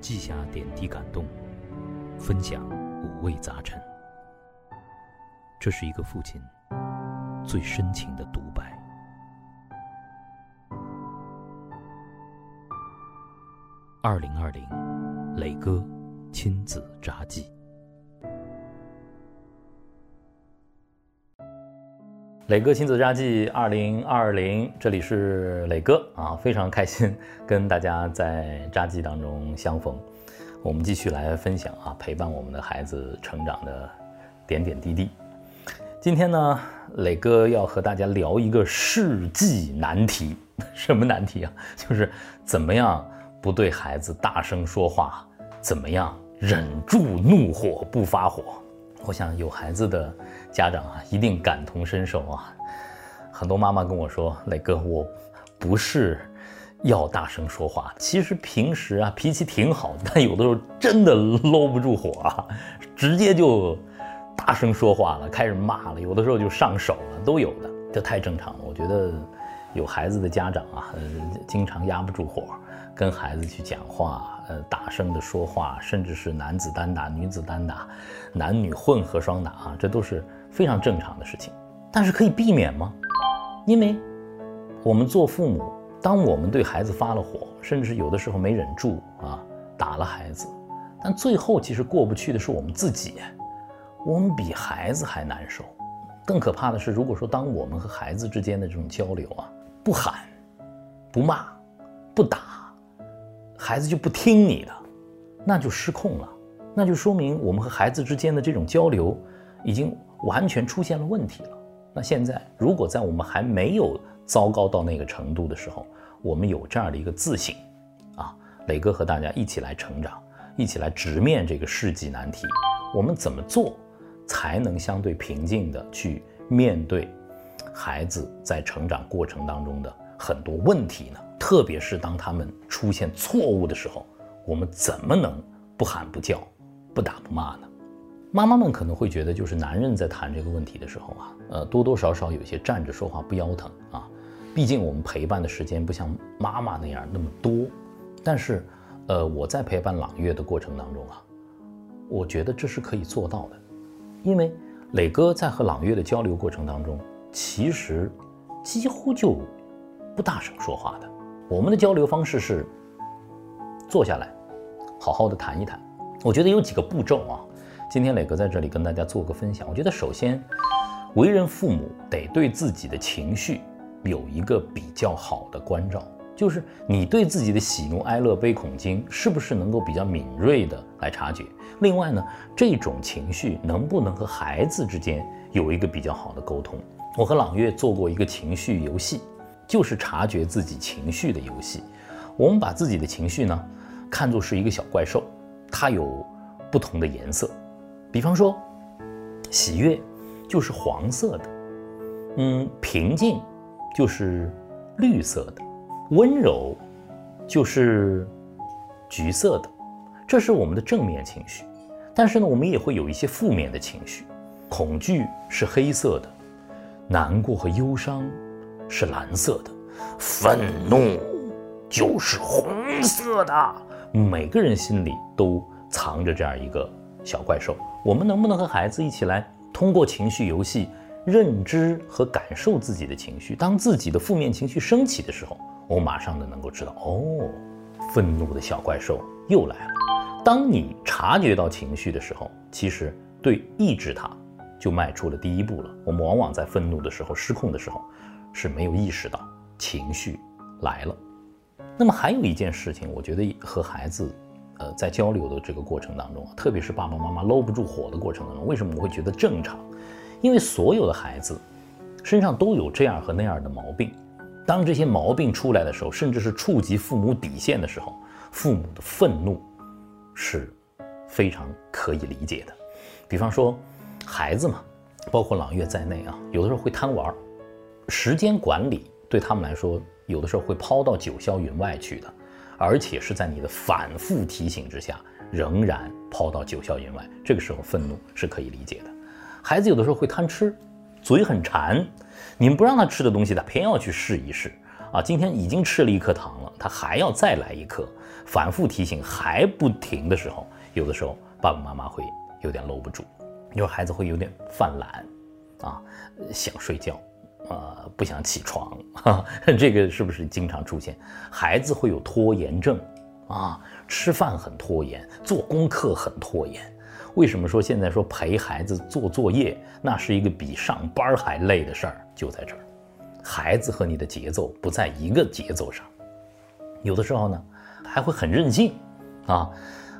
记下点滴感动，分享五味杂陈。这是一个父亲最深情的独白。二零二零，磊哥亲子札记。磊哥亲子札记二零二零，这里是磊哥啊，非常开心跟大家在札记当中相逢。我们继续来分享啊，陪伴我们的孩子成长的点点滴滴。今天呢，磊哥要和大家聊一个世纪难题，什么难题啊？就是怎么样不对孩子大声说话，怎么样忍住怒火不发火。我想有孩子的家长啊，一定感同身受啊。很多妈妈跟我说：“磊哥，我不是要大声说话，其实平时啊脾气挺好，但有的时候真的搂不住火啊，直接就大声说话了，开始骂了，有的时候就上手了，都有的，这太正常了。我觉得有孩子的家长啊，经常压不住火，跟孩子去讲话。”呃，大声的说话，甚至是男子单打、女子单打、男女混合双打啊，这都是非常正常的事情。但是可以避免吗？因为，我们做父母，当我们对孩子发了火，甚至有的时候没忍住啊，打了孩子，但最后其实过不去的是我们自己，我们比孩子还难受。更可怕的是，如果说当我们和孩子之间的这种交流啊，不喊、不骂、不打。孩子就不听你的，那就失控了，那就说明我们和孩子之间的这种交流已经完全出现了问题了。那现在，如果在我们还没有糟糕到那个程度的时候，我们有这样的一个自省，啊，磊哥和大家一起来成长，一起来直面这个世纪难题，我们怎么做才能相对平静的去面对孩子在成长过程当中的很多问题呢？特别是当他们出现错误的时候，我们怎么能不喊不叫、不打不骂呢？妈妈们可能会觉得，就是男人在谈这个问题的时候啊，呃，多多少少有些站着说话不腰疼啊。毕竟我们陪伴的时间不像妈妈那样那么多。但是，呃，我在陪伴朗月的过程当中啊，我觉得这是可以做到的，因为磊哥在和朗月的交流过程当中，其实几乎就不大声说话的。我们的交流方式是坐下来，好好的谈一谈。我觉得有几个步骤啊，今天磊哥在这里跟大家做个分享。我觉得首先，为人父母得对自己的情绪有一个比较好的关照，就是你对自己的喜怒哀乐悲恐惊是不是能够比较敏锐的来察觉。另外呢，这种情绪能不能和孩子之间有一个比较好的沟通？我和朗月做过一个情绪游戏。就是察觉自己情绪的游戏。我们把自己的情绪呢，看作是一个小怪兽，它有不同的颜色。比方说，喜悦就是黄色的，嗯，平静就是绿色的，温柔就是橘色的。这是我们的正面情绪。但是呢，我们也会有一些负面的情绪。恐惧是黑色的，难过和忧伤。是蓝色的，愤怒就是红色的。每个人心里都藏着这样一个小怪兽。我们能不能和孩子一起来，通过情绪游戏，认知和感受自己的情绪？当自己的负面情绪升起的时候，我马上的能够知道，哦，愤怒的小怪兽又来了。当你察觉到情绪的时候，其实对抑制它就迈出了第一步了。我们往往在愤怒的时候、失控的时候。是没有意识到情绪来了。那么还有一件事情，我觉得和孩子，呃，在交流的这个过程当中，特别是爸爸妈妈搂不住火的过程当中，为什么我会觉得正常？因为所有的孩子身上都有这样和那样的毛病。当这些毛病出来的时候，甚至是触及父母底线的时候，父母的愤怒是非常可以理解的。比方说，孩子嘛，包括朗月在内啊，有的时候会贪玩。时间管理对他们来说，有的时候会抛到九霄云外去的，而且是在你的反复提醒之下，仍然抛到九霄云外。这个时候愤怒是可以理解的。孩子有的时候会贪吃，嘴很馋，你们不让他吃的东西，他偏要去试一试。啊，今天已经吃了一颗糖了，他还要再来一颗，反复提醒还不停的时候，有的时候爸爸妈妈会有点搂不住，有孩子会有点犯懒，啊，想睡觉，呃，不想起床，哈，这个是不是经常出现？孩子会有拖延症，啊，吃饭很拖延，做功课很拖延。为什么说现在说陪孩子做作业，那是一个比上班还累的事儿？就在这儿，孩子和你的节奏不在一个节奏上，有的时候呢，还会很任性，啊，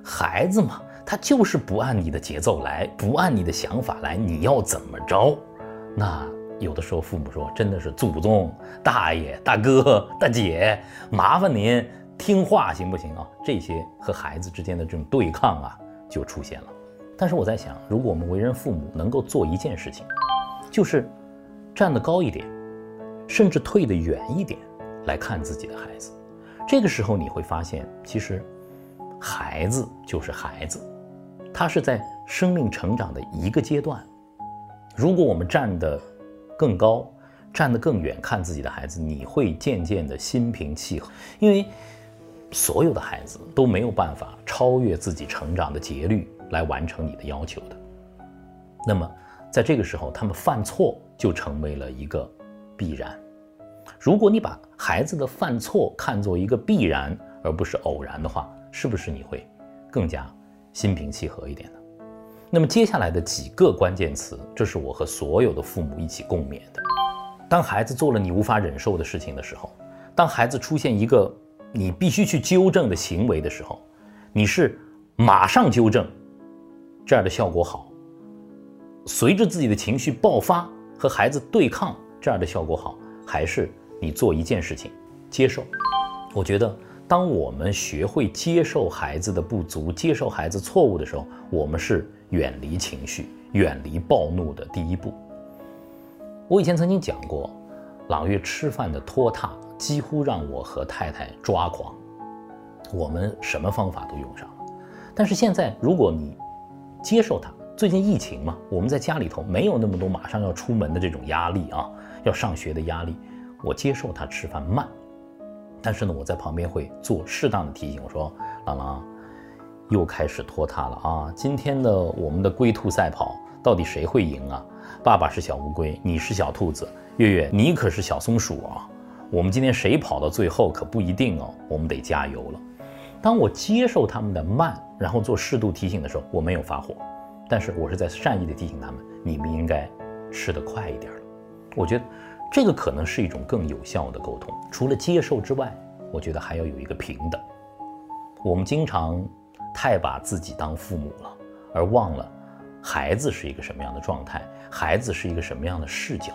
孩子嘛，他就是不按你的节奏来，不按你的想法来，你要怎么着？那有的时候父母说，真的是祖宗、大爷、大哥、大姐，麻烦您听话行不行啊？这些和孩子之间的这种对抗啊，就出现了。但是我在想，如果我们为人父母能够做一件事情，就是站得高一点，甚至退得远一点来看自己的孩子，这个时候你会发现，其实孩子就是孩子，他是在生命成长的一个阶段。如果我们站得更高，站得更远看自己的孩子，你会渐渐的心平气和，因为所有的孩子都没有办法超越自己成长的节律。来完成你的要求的，那么在这个时候，他们犯错就成为了一个必然。如果你把孩子的犯错看作一个必然而不是偶然的话，是不是你会更加心平气和一点呢？那么接下来的几个关键词，这是我和所有的父母一起共勉的。当孩子做了你无法忍受的事情的时候，当孩子出现一个你必须去纠正的行为的时候，你是马上纠正。这样的效果好，随着自己的情绪爆发和孩子对抗，这样的效果好，还是你做一件事情，接受。我觉得，当我们学会接受孩子的不足，接受孩子错误的时候，我们是远离情绪、远离暴怒的第一步。我以前曾经讲过，朗月吃饭的拖沓几乎让我和太太抓狂，我们什么方法都用上了。但是现在，如果你接受它。最近疫情嘛，我们在家里头没有那么多马上要出门的这种压力啊，要上学的压力。我接受他吃饭慢，但是呢，我在旁边会做适当的提醒。我说：“朗朗，又开始拖沓了啊！今天的我们的龟兔赛跑，到底谁会赢啊？爸爸是小乌龟，你是小兔子，月月你可是小松鼠啊！我们今天谁跑到最后可不一定哦，我们得加油了。”当我接受他们的慢，然后做适度提醒的时候，我没有发火，但是我是在善意的提醒他们，你们应该吃得快一点了。我觉得这个可能是一种更有效的沟通。除了接受之外，我觉得还要有一个平等。我们经常太把自己当父母了，而忘了孩子是一个什么样的状态，孩子是一个什么样的视角。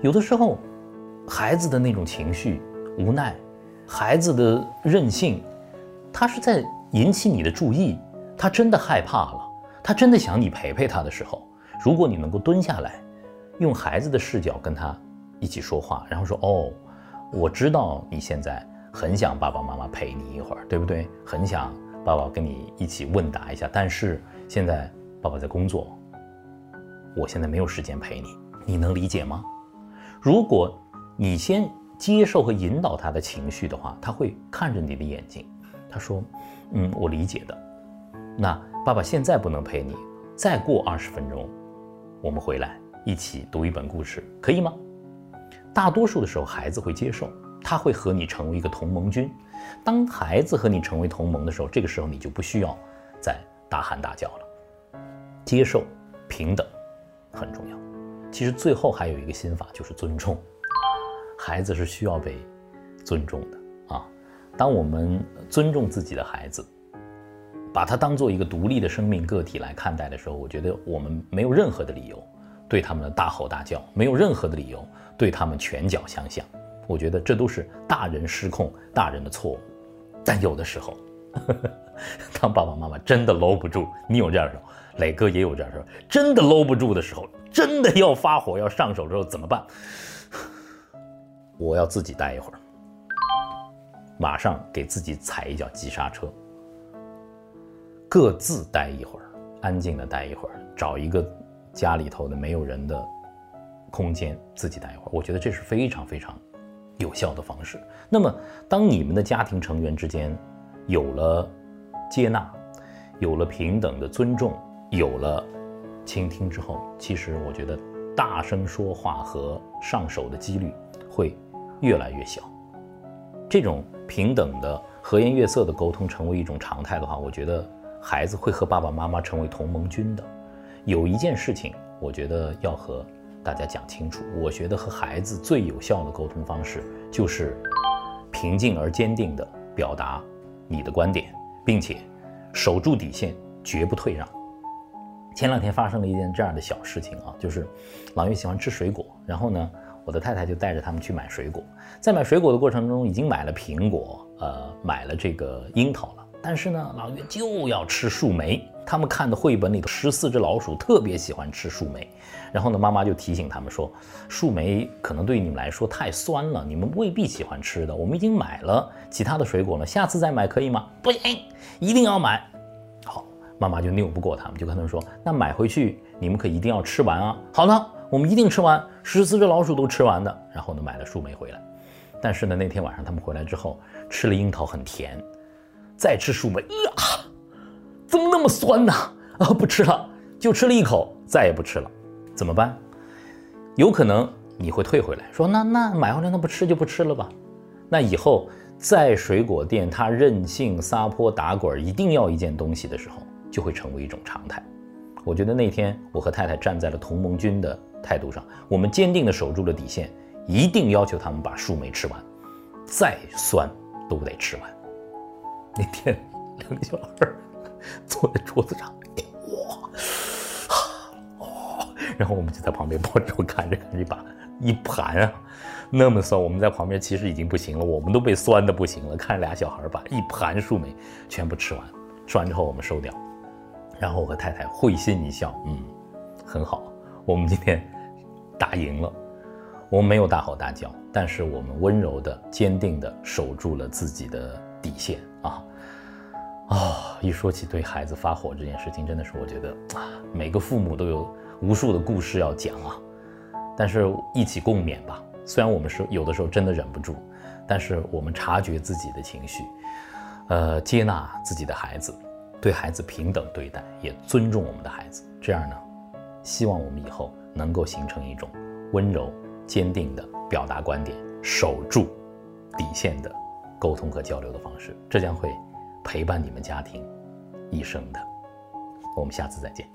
有的时候，孩子的那种情绪、无奈，孩子的任性。他是在引起你的注意，他真的害怕了，他真的想你陪陪他的时候，如果你能够蹲下来，用孩子的视角跟他一起说话，然后说：“哦，我知道你现在很想爸爸妈妈陪你一会儿，对不对？很想爸爸跟你一起问答一下，但是现在爸爸在工作，我现在没有时间陪你，你能理解吗？如果你先接受和引导他的情绪的话，他会看着你的眼睛。”他说：“嗯，我理解的。那爸爸现在不能陪你，再过二十分钟，我们回来一起读一本故事，可以吗？”大多数的时候，孩子会接受，他会和你成为一个同盟军。当孩子和你成为同盟的时候，这个时候你就不需要再大喊大叫了。接受、平等很重要。其实最后还有一个心法，就是尊重。孩子是需要被尊重的啊。当我们尊重自己的孩子，把他当做一个独立的生命个体来看待的时候，我觉得我们没有任何的理由对他们的大吼大叫，没有任何的理由对他们拳脚相向。我觉得这都是大人失控、大人的错误。但有的时候，当爸爸妈妈真的搂不住，你有这样的时候，磊哥也有这样的时候，真的搂不住的时候，真的要发火、要上手之后怎么办？我要自己待一会儿。马上给自己踩一脚急刹车，各自待一会儿，安静的待一会儿，找一个家里头的没有人的空间，自己待一会儿。我觉得这是非常非常有效的方式。那么，当你们的家庭成员之间有了接纳，有了平等的尊重，有了倾听之后，其实我觉得大声说话和上手的几率会越来越小。这种平等的和颜悦色的沟通成为一种常态的话，我觉得孩子会和爸爸妈妈成为同盟军的。有一件事情，我觉得要和大家讲清楚。我觉得和孩子最有效的沟通方式就是平静而坚定地表达你的观点，并且守住底线，绝不退让。前两天发生了一件这样的小事情啊，就是朗月喜欢吃水果，然后呢。我的太太就带着他们去买水果，在买水果的过程中，已经买了苹果，呃，买了这个樱桃了。但是呢，老岳就要吃树莓。他们看的绘本里的十四只老鼠特别喜欢吃树莓。然后呢，妈妈就提醒他们说，树莓可能对你们来说太酸了，你们未必喜欢吃的。我们已经买了其他的水果了，下次再买可以吗？不行，一定要买。好，妈妈就拗不过他们，就跟他们说，那买回去你们可一定要吃完啊。好的。我们一定吃完，十四只老鼠都吃完的。然后呢，买了树莓回来。但是呢，那天晚上他们回来之后，吃了樱桃很甜，再吃树莓，啊，怎么那么酸呢？啊，不吃了，就吃了一口，再也不吃了。怎么办？有可能你会退回来，说那那买回来那不吃就不吃了吧。那以后在水果店他任性撒泼打滚，一定要一件东西的时候，就会成为一种常态。我觉得那天我和太太站在了同盟军的。态度上，我们坚定地守住了底线，一定要求他们把树莓吃完，再酸都得吃完。那天两个小孩坐在桌子上，哇，哦，然后我们就在旁边抱着看着看着，把一盘啊，那么酸，我们在旁边其实已经不行了，我们都被酸的不行了。看俩小孩把一盘树莓全部吃完，吃完之后我们收掉，然后我和太太会心一笑，嗯，很好，我们今天。打赢了，我们没有大吼大叫，但是我们温柔的、坚定的守住了自己的底线啊！啊，一说起对孩子发火这件事情，真的是我觉得啊，每个父母都有无数的故事要讲啊。但是一起共勉吧。虽然我们是有的时候真的忍不住，但是我们察觉自己的情绪，呃，接纳自己的孩子，对孩子平等对待，也尊重我们的孩子。这样呢，希望我们以后。能够形成一种温柔、坚定的表达观点、守住底线的沟通和交流的方式，这将会陪伴你们家庭一生的。我们下次再见。